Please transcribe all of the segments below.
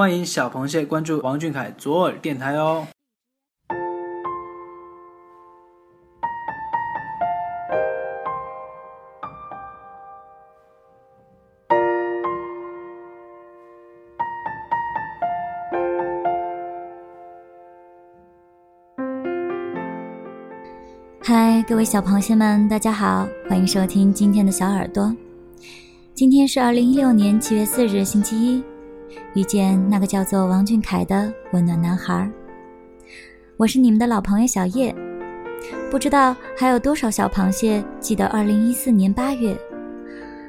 欢迎小螃蟹关注王俊凯左耳电台哦。嗨，各位小螃蟹们，大家好，欢迎收听今天的小耳朵。今天是二零一六年七月四日，星期一，遇见那个叫做王俊凯的温暖男孩。我是你们的老朋友小叶。不知道还有多少小螃蟹记得二零一四年八月，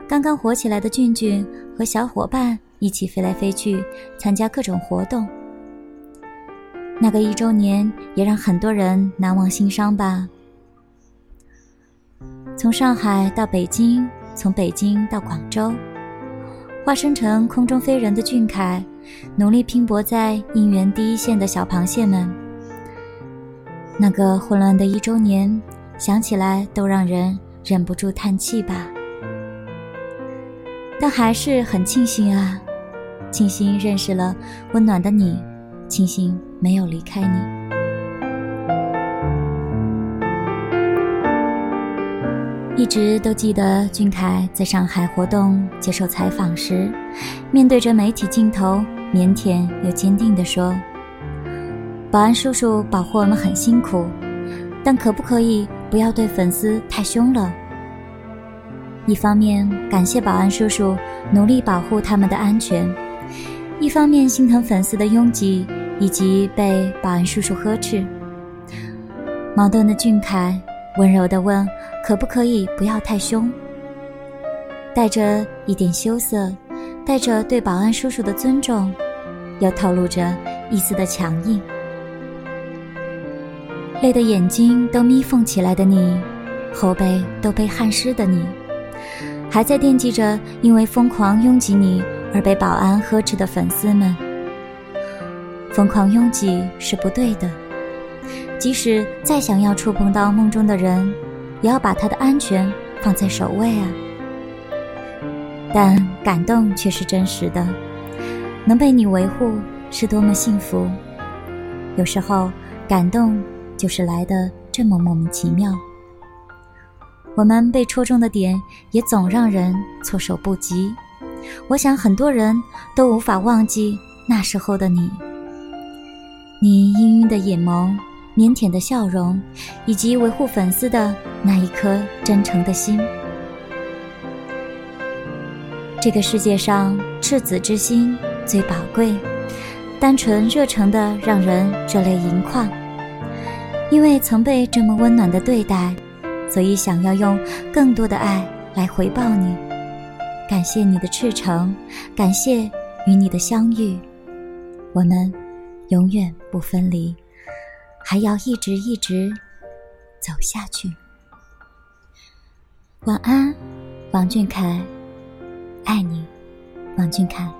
刚刚火起来的俊俊和小伙伴一起飞来飞去参加各种活动。那个一周年也让很多人难忘心伤吧。从上海到北京，从北京到广州，化身成空中飞人的俊凯，努力拼搏在应援第一线的小螃蟹们。那个混乱的一周年，想起来都让人忍不住叹气吧。但还是很庆幸啊，庆幸认识了温暖的你，庆幸没有离开你。一直都记得俊凯在上海活动接受采访时，面对着媒体镜头，腼腆又坚定地说：“保安叔叔保护我们很辛苦，但可不可以不要对粉丝太凶了？”一方面感谢保安叔叔努力保护他们的安全，一方面心疼粉丝的拥挤以及被保安叔叔呵斥。矛盾的俊凯温柔地问。可不可以不要太凶？带着一点羞涩，带着对保安叔叔的尊重，又透露着一丝的强硬。累得眼睛都眯缝起来的你，后背都被汗湿的你，还在惦记着因为疯狂拥挤你而被保安呵斥的粉丝们。疯狂拥挤是不对的，即使再想要触碰到梦中的人。也要把他的安全放在首位啊！但感动却是真实的，能被你维护是多么幸福。有时候感动就是来的这么莫名其妙。我们被戳中的点也总让人措手不及。我想很多人都无法忘记那时候的你，你氤氲的眼眸。腼腆的笑容，以及维护粉丝的那一颗真诚的心。这个世界上，赤子之心最宝贵，单纯热诚的让人热泪盈眶。因为曾被这么温暖的对待，所以想要用更多的爱来回报你。感谢你的赤诚，感谢与你的相遇，我们永远不分离。还要一直一直走下去。晚安，王俊凯，爱你，王俊凯。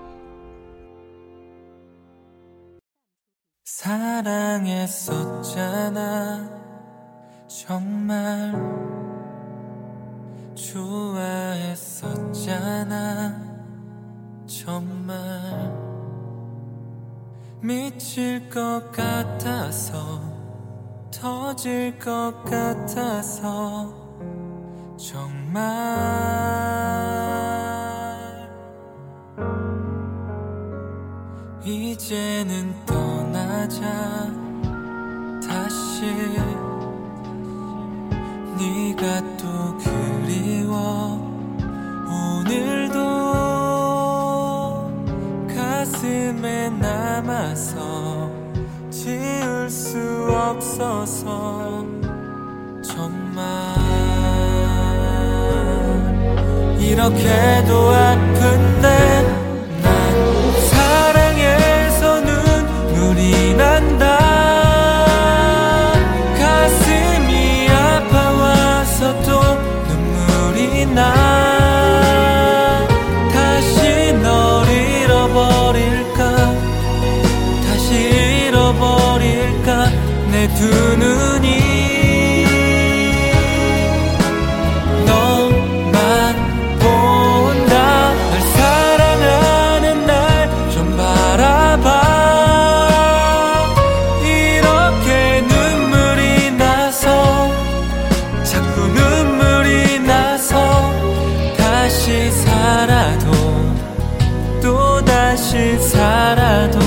터질 것 같아서 정말 이제는 떠나자 다시 네가 또 그리워 오늘도 가슴에 남아서 지울 수 없어서 정말 이렇게도 아픈 두 눈이 너만 본다. 널 사랑하는 날 좀 바라 살아봐. 이렇게 눈물이 나서 자꾸 눈물이 나서 다시 살아도 또 다시 살아도